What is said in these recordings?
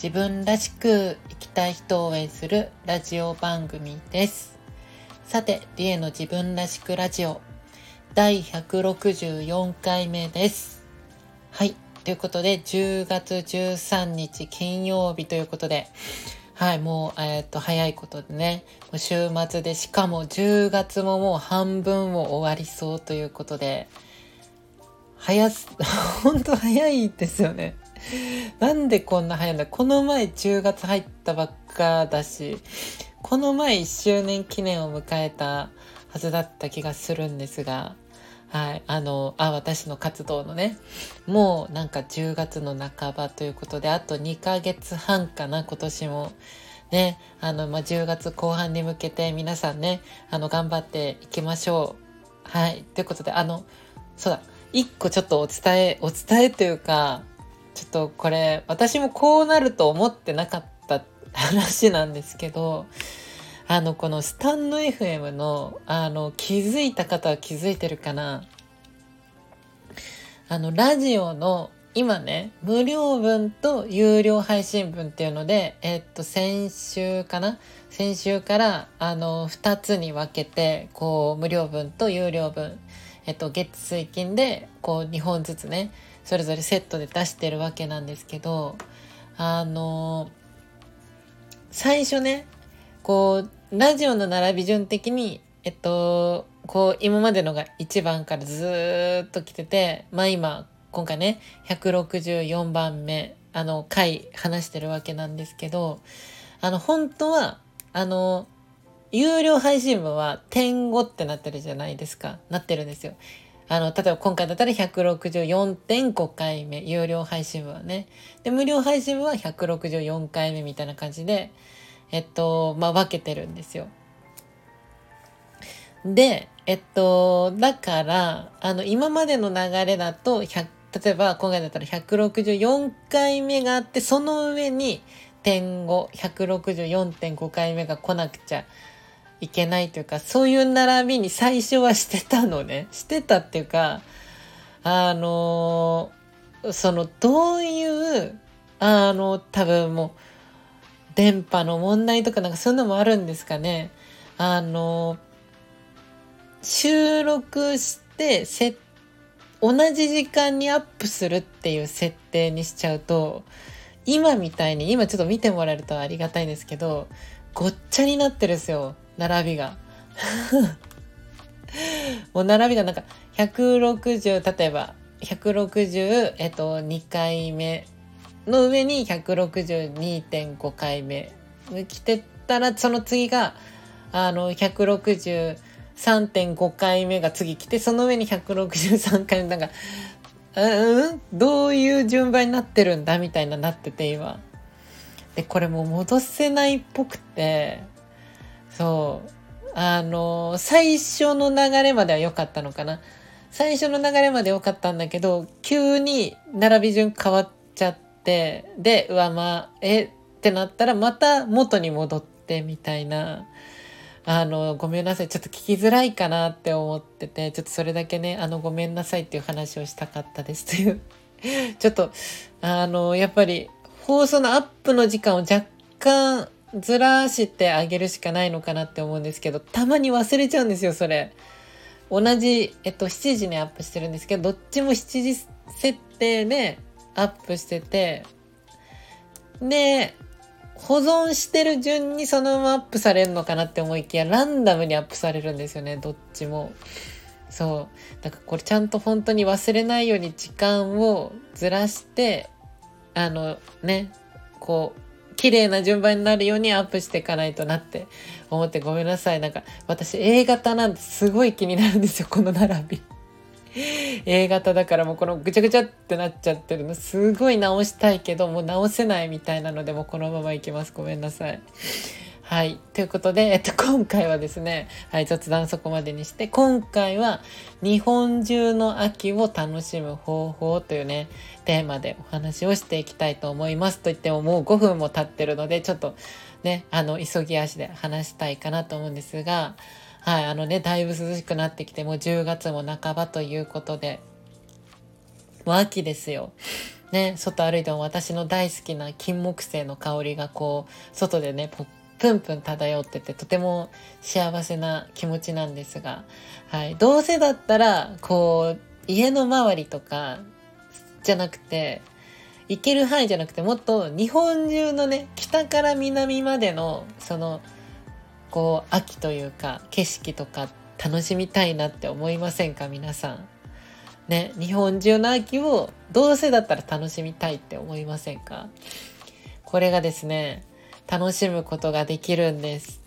自分らしく生きたい人を応援するラジオ番組です。さて、リエの自分らしくラジオ第164回目です。はい。ということで、10月13日金曜日ということで、はい、もう、えっ、と、早いことでね、もう週末で、しかも10月ももう半分を終わりそうということで、早す、本当早いですよね。なんでこんな早いんだ？この前10月入ったばっかだし、この前1周年記念を迎えたはずだった気がするんですが、はい、あの、あ、私の活動のね、もうなんか10月の半ばということで、あと2ヶ月半かな、今年も。ね、あの、まあ、10月後半に向けて皆さんね、あの、頑張っていきましょう。はい、ということで、あの、そうだ、一個ちょっとお伝え、お伝えというか、ちょっとこれ、私もこうなると思ってなかった話なんですけど、あの、このスタンド FM の、あの、気づいた方は気づいてるかな。あの、ラジオの、今ね、無料分と有料配信分っていうので、えっと、先週かな？先週から、あの、二つに分けて、こう、無料分と有料分、えっと、月水金で、こう、2本ずつね、それぞれセットで出してるわけなんですけど、あの、最初ね、こう、ラジオの並び順的に、えっと、こう、今までのが1番からずっと来てて、まあ今、今回ね、164番目、あの、回話してるわけなんですけど、あの、本当は、あの、有料配信分は点5ってなってるじゃないですか。なってるんですよ。あの、例えば今回だったら164.5回目、有料配信分はね。で、無料配信分は164回目みたいな感じで、えっと、まあ、分けてるんですよ。で、えっと、だから、あの、今までの流れだと、例えば今回だったら164回目があって、その上に点5、164.5回目が来なくちゃいけないというか、そういう並びに最初はしてたのね。してたっていうか、あの、その、どういう、あの、多分もう、電波の問題とかなんかそういうのもあるんですかね。あの、収録してせ、同じ時間にアップするっていう設定にしちゃうと、今みたいに、今ちょっと見てもらえるとありがたいんですけど、ごっちゃになってるんですよ。並びが。もう並びがなんか160、例えば160、えっと、2回目の上に162.5回目来てたら、その次が、あの、163.5回目が次来て、その上に163回目、なんか、うん？どういう順番になってるんだみたいななってて今。で、これもう戻せないっぽくて、そう。あの、最初の流れまでは良かったのかな。最初の流れまで良かったんだけど、急に並び順変わっちゃって、で、うわ、まあ、えってなったらまた元に戻ってみたいな。あの、ごめんなさい。ちょっと聞きづらいかなって思ってて、ちょっとそれだけね、あの、ごめんなさいっていう話をしたかったですという。ちょっと、あの、やっぱり、放送のアップの時間を若干ずらしてあげるしかないのかなって思うんですけど、たまに忘れちゃうんですよ、それ。同じ、えっと、7時にアップしてるんですけど、どっちも7時設定でアップしてて、で、保存してる順にそのままアップされるのかなって思いきや、ランダムにアップされるんですよね、どっちも。そう。だからこれちゃんと本当に忘れないように時間をずらして、あのね、こう、綺麗な順番になるようにアップしていかないとなって思ってごめんなさい。なんか私 A 型なんてすごい気になるんですよ、この並び。A 型だからもうこのぐちゃぐちゃってなっちゃってるのすごい直したいけどもう直せないみたいなのでもこのままいきますごめんなさいはい。ということで、えっと、今回はですね、はい、雑談そこまでにして、今回は日本中の秋を楽しむ方法というね、テーマでお話をしていきたいと思います。と言ってももう5分も経ってるので、ちょっとね、あの、急ぎ足で話したいかなと思うんですが、はい、あのね、だいぶ涼しくなってきて、もう10月も半ばということで、もう秋ですよ。ね、外歩いても私の大好きな金木犀の香りがこう、外でね、プンプン漂っててとても幸せな気持ちなんですが、はい、どうせだったらこう家の周りとかじゃなくて行ける範囲じゃなくてもっと日本中のね北から南までのそのこう秋というか景色とか楽しみたいなって思いませんか皆さん。ね、日本中の秋をどうせだったら楽しみたいって思いませんか？これがですね楽しむことができるんです。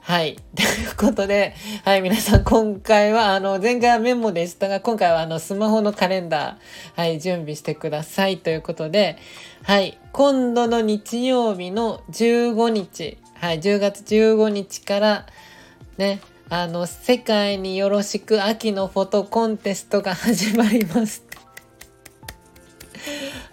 はい。ということで、はい、皆さん、今回は、あの、前回はメモでしたが、今回は、あの、スマホのカレンダー、はい、準備してください。ということで、はい、今度の日曜日の15日、はい、10月15日から、ね、あの、世界によろしく秋のフォトコンテストが始まります。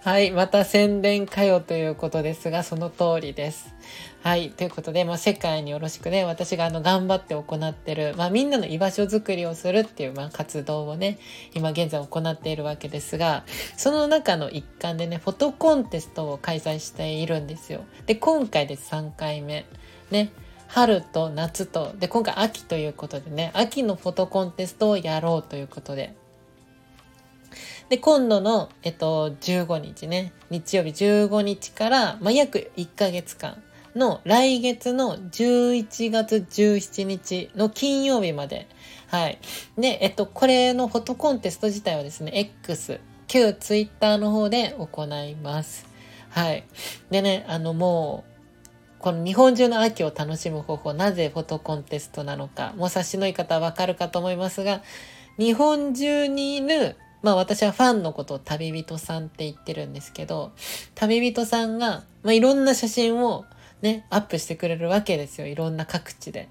はい、また宣伝かよということですが、その通りです。はい。ということで、まあ、世界によろしくね、私があの、頑張って行ってる、まあ、みんなの居場所づくりをするっていう、まあ、活動をね、今現在行っているわけですが、その中の一環でね、フォトコンテストを開催しているんですよ。で、今回で3回目。ね。春と夏と、で、今回秋ということでね、秋のフォトコンテストをやろうということで、で、今度の、えっと、15日ね、日曜日15日から、まあ、約1ヶ月間、の来月の11月17日の金曜日まで。はい。で、えっと、これのフォトコンテスト自体はですね、X、旧 Twitter の方で行います。はい。でね、あのもう、この日本中の秋を楽しむ方法、なぜフォトコンテストなのか、もう察しのいい方はわかるかと思いますが、日本中にいる、まあ私はファンのことを旅人さんって言ってるんですけど、旅人さんが、まあ、いろんな写真をね、アップしてくれるわけですよ。いろんな各地で。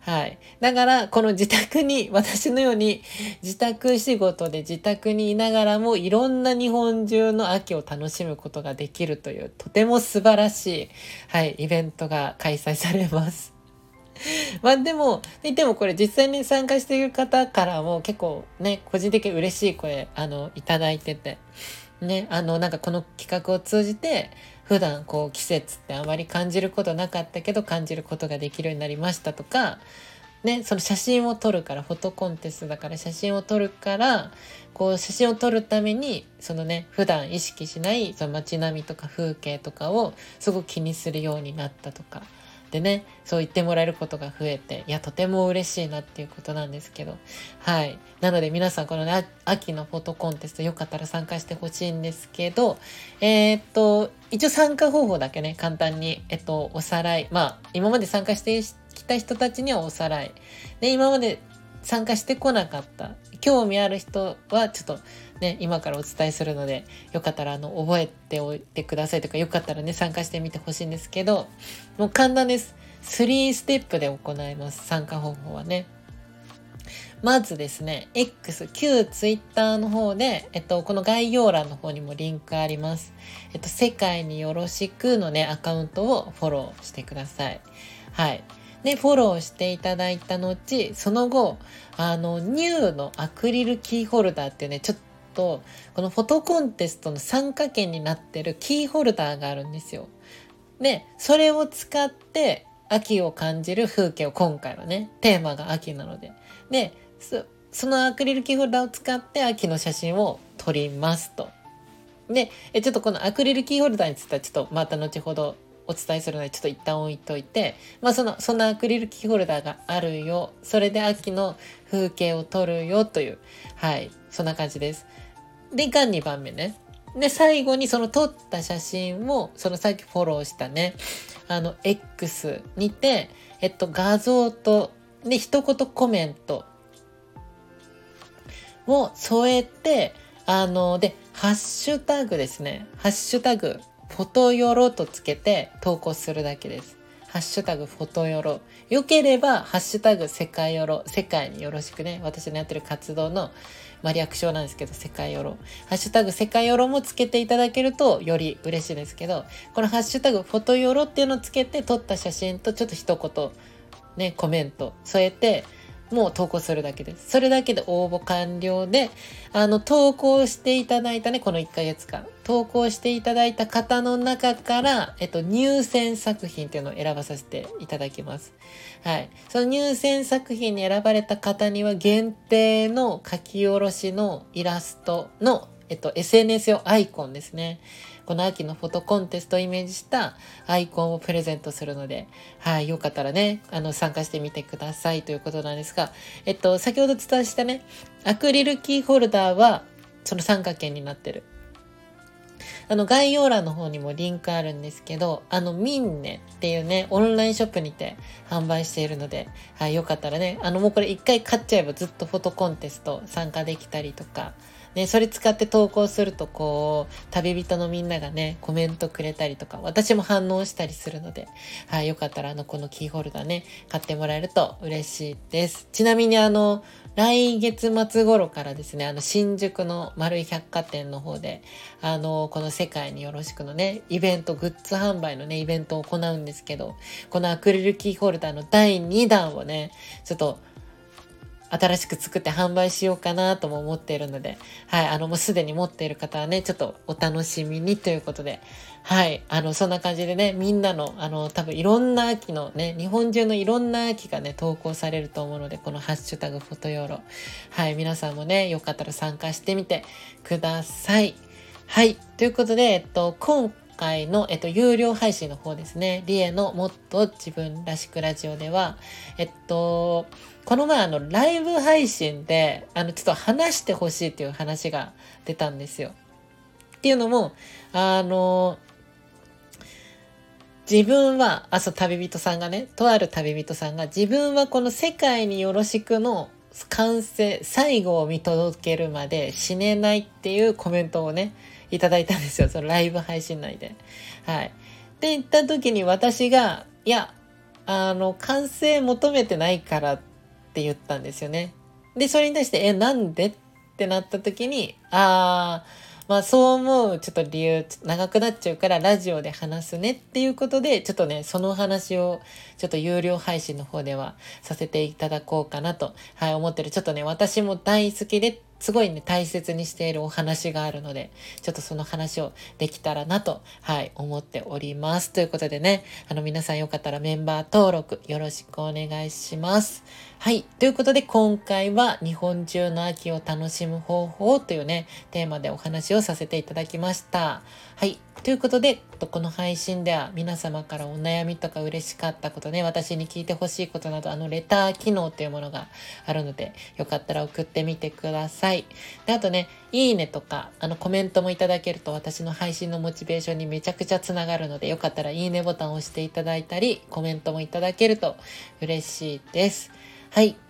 はい。だから、この自宅に、私のように自宅仕事で自宅にいながらもいろんな日本中の秋を楽しむことができるという、とても素晴らしい、はい、イベントが開催されます。まあでも、でもこれ実際に参加している方からも結構ね、個人的に嬉しい声、あの、いただいてて。ね、あの、なんかこの企画を通じて、普段こう季節ってあまり感じることなかったけど感じることができるようになりましたとか、ね、その写真を撮るからフォトコンテストだから写真を撮るからこう写真を撮るためにそのね普段意識しないその街並みとか風景とかをすごく気にするようになったとかでね、そう言ってもらえることが増えて、いや、とても嬉しいなっていうことなんですけど、はい。なので皆さん、このね、秋のフォトコンテストよかったら参加してほしいんですけど、えー、っと、一応参加方法だけね、簡単に、えっと、おさらい。まあ、今まで参加してきた人たちにはおさらい。で、今まで参加してこなかった、興味ある人は、ちょっと、ね、今からお伝えするので、よかったらあの、覚えておいてくださいとか、よかったらね、参加してみてほしいんですけど、もう簡単です。3ステップで行います。参加方法はね。まずですね、X、旧 Twitter の方で、えっと、この概要欄の方にもリンクあります。えっと、世界によろしくのね、アカウントをフォローしてください。はい。で、フォローしていただいた後、その後、あの、ニューのアクリルキーホルダーっていうね、ちょっと、このフォトコンテストの参加券になってるキーホルダーがあるんですよ。で、それを使って秋を感じる風景を今回はね、テーマが秋なので。で、そのアクリルキーホルダーを使って秋の写真を撮りますと。で、えちょっとこのアクリルキーホルダーについてはちょっとまた後ほどお伝えするのでちょっと一旦置いといて、まあその、そんなアクリルキーホルダーがあるよ。それで秋の風景を撮るよという、はい、そんな感じです。で、がん2番目ね。で、最後にその撮った写真を、そのさっきフォローしたね、あの、X にて、えっと、画像と、で、一言コメントを添えて、あの、で、ハッシュタグですね。ハッシュタグ、フォトヨロとつけて投稿するだけです。ハッシュタグフォトヨロ。よければ、ハッシュタグ世界ヨロ。世界によろしくね。私のやってる活動の、まあ、略称なんですけど、世界ヨロ。ハッシュタグ世界ヨロもつけていただけるとより嬉しいですけど、このハッシュタグフォトヨロっていうのをつけて撮った写真とちょっと一言、ね、コメント添えて、もう投稿するだけです。それだけで応募完了で、あの、投稿していただいたね、この1ヶ月間、投稿していただいた方の中から、えっと、入選作品っていうのを選ばさせていただきます。はい。その入選作品に選ばれた方には限定の書き下ろしのイラストの、えっと、SNS 用アイコンですね。この秋のフォトコンテストをイメージしたアイコンをプレゼントするので、はい、よかったらね、あの、参加してみてくださいということなんですが、えっと、先ほど伝えしたね、アクリルキーホルダーは、その参加券になってる。あの、概要欄の方にもリンクあるんですけど、あの、ミンネっていうね、オンラインショップにて販売しているので、はい、よかったらね、あの、もうこれ一回買っちゃえばずっとフォトコンテスト参加できたりとか、ね、それ使って投稿するとこう、旅人のみんながね、コメントくれたりとか、私も反応したりするので、はい、よかったらあの、このキーホルダーね、買ってもらえると嬉しいです。ちなみにあの、来月末頃からですね、あの、新宿の丸い百貨店の方で、あの、この世界によろしくのね、イベント、グッズ販売のね、イベントを行うんですけど、このアクリルキーホルダーの第2弾をね、ちょっと新しく作って販売しようかなとも思っているので、はい、あの、もうすでに持っている方はね、ちょっとお楽しみにということで、はい、あの、そんな感じでね、みんなの、あの、多分いろんな秋のね、日本中のいろんな秋がね、投稿されると思うので、このハッシュタグフォトヨーロ、はい、皆さんもね、よかったら参加してみてください。はい、ということで、えっと、今回の、えっと、有料配信の方ですね、リエのもっと自分らしくラジオでは、えっと、この前あの、ライブ配信で、あの、ちょっと話してほしいっていう話が出たんですよ。っていうのも、あの、自分は、あ、そう、旅人さんがね、とある旅人さんが、自分はこの世界によろしくの完成、最後を見届けるまで死ねないっていうコメントをね、いただいたんですよ。そのライブ配信内で。はい。で、言った時に私が、いや、あの、完成求めてないからっって言ったんですよね。で、それに対して、え、なんで？ってなった時に、あー、まあそう思うちょっと理由長くなっちゃうからラジオで話すね。っていうことでちょっとねその話をちょっと有料配信の方ではさせていただこうかなとはい思ってる。ちょっとね私も大好きですごいね、大切にしているお話があるので、ちょっとその話をできたらなと、はい、思っております。ということでね、あの皆さんよかったらメンバー登録よろしくお願いします。はい。ということで今回は日本中の秋を楽しむ方法というね、テーマでお話をさせていただきました。はい。ということで、この配信では皆様からお悩みとか嬉しかったことね、私に聞いてほしいことなど、あのレター機能というものがあるので、よかったら送ってみてください。で、あとね、いいねとか、あのコメントもいただけると私の配信のモチベーションにめちゃくちゃつながるので、よかったらいいねボタンを押していただいたり、コメントもいただけると嬉しいです。はい。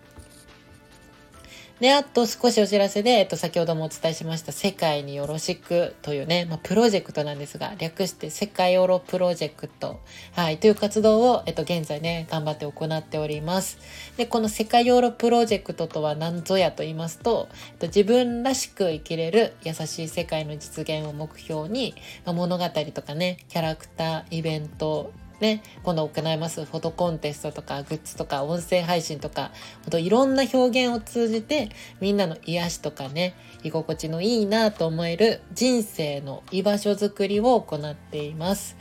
で、あと少しお知らせで、えっと、先ほどもお伝えしました、世界によろしくというね、まあ、プロジェクトなんですが、略して世界オロプロジェクト、はい、という活動を、えっと、現在ね、頑張って行っております。で、この世界オロプロジェクトとは何ぞやと言いますと、えっと、自分らしく生きれる優しい世界の実現を目標に、まあ、物語とかね、キャラクター、イベント、ね、今度行いますフォトコンテストとかグッズとか音声配信とか、ほんといろんな表現を通じてみんなの癒しとかね、居心地のいいなと思える人生の居場所づくりを行っています。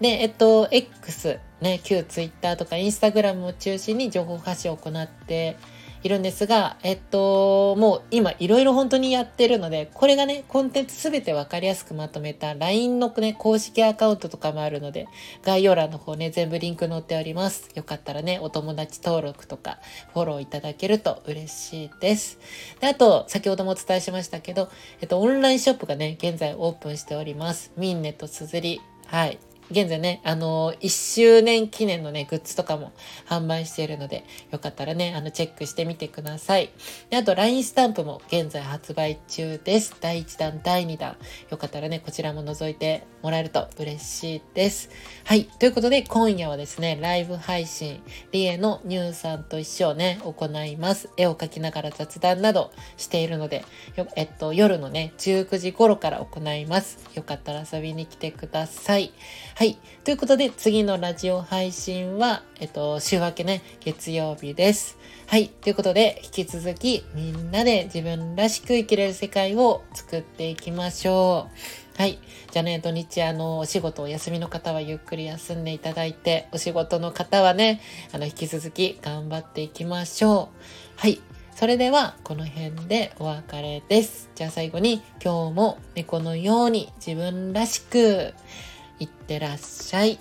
で、えっと、X、ね、旧 Twitter とか Instagram を中心に情報発信を行っているんですが、えっと、もう今いろいろ本当にやってるので、これがね、コンテンツすべてわかりやすくまとめた LINE のね、公式アカウントとかもあるので、概要欄の方ね、全部リンク載っております。よかったらね、お友達登録とかフォローいただけると嬉しいです。で、あと、先ほどもお伝えしましたけど、えっと、オンラインショップがね、現在オープンしております。ミンネとすずり。はい。現在ね、あの、1周年記念のね、グッズとかも販売しているので、よかったらね、あの、チェックしてみてください。であと、LINE スタンプも現在発売中です。第1弾、第2弾。よかったらね、こちらも覗いてもらえると嬉しいです。はい。ということで、今夜はですね、ライブ配信、リエのニューさんと一緒をね、行います。絵を描きながら雑談などしているので、えっと、夜のね、19時頃から行います。よかったら遊びに来てください。はい。ということで、次のラジオ配信は、えっと、週明けね、月曜日です。はい。ということで、引き続き、みんなで自分らしく生きれる世界を作っていきましょう。はい。じゃあね、土日、あの、お仕事お休みの方はゆっくり休んでいただいて、お仕事の方はね、あの、引き続き頑張っていきましょう。はい。それでは、この辺でお別れです。じゃあ最後に、今日も猫のように自分らしく、いってらっしゃい。